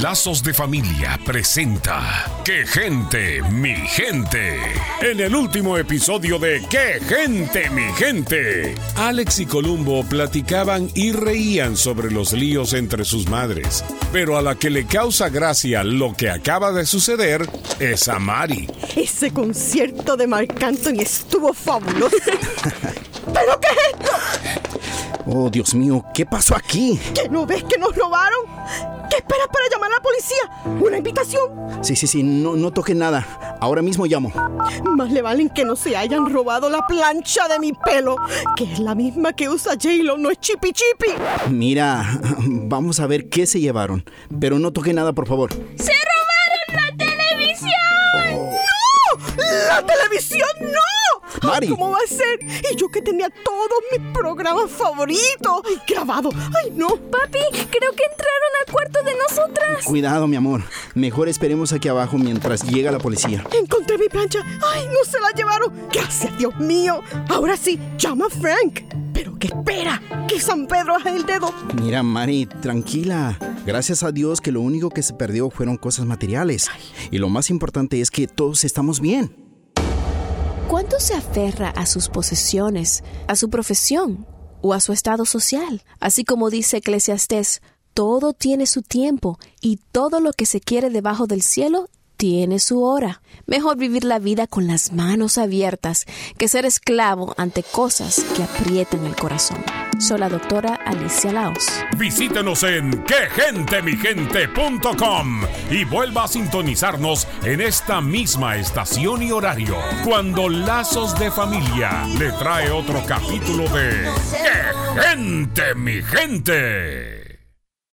Lazos de Familia presenta ¡Qué gente, mi gente! En el último episodio de ¡Qué gente, mi gente! Alex y Columbo platicaban y reían sobre los líos entre sus madres, pero a la que le causa gracia lo que acaba de suceder es a Mari. Ese concierto de Marc Anthony estuvo fabuloso. ¿Pero qué? Oh, Dios mío, ¿qué pasó aquí? ¿Que no ves que nos robaron? ¿Qué esperas para llamar a la policía? ¿Una invitación? Sí, sí, sí, no, no toque nada. Ahora mismo llamo. Más le valen que no se hayan robado la plancha de mi pelo, que es la misma que usa J-Lo, no es chipi chipi. Mira, vamos a ver qué se llevaron. Pero no toque nada, por favor. ¡Se robaron la televisión! ¡No! ¡La televisión no! Mari. ¿Cómo va a ser? Y yo que tenía todos mis programas favoritos grabados. ¡Ay, no! Papi, creo que entraron al cuarto de nosotras. Cuidado, mi amor. Mejor esperemos aquí abajo mientras llega la policía. Encontré mi plancha. ¡Ay, no se la llevaron! Gracias, Dios mío. Ahora sí, llama a Frank. Pero que espera, que San Pedro haga el dedo. Mira, Mari, tranquila. Gracias a Dios que lo único que se perdió fueron cosas materiales. Y lo más importante es que todos estamos bien. ¿Cuánto se aferra a sus posesiones, a su profesión o a su estado social? Así como dice Eclesiastés, todo tiene su tiempo y todo lo que se quiere debajo del cielo tiene su hora. Mejor vivir la vida con las manos abiertas que ser esclavo ante cosas que aprietan el corazón. Soy la doctora Alicia Laos. Visítenos en quegentemigente.com y vuelva a sintonizarnos en esta misma estación y horario cuando Lazos de Familia le trae otro capítulo de ¡Qué gente, mi gente!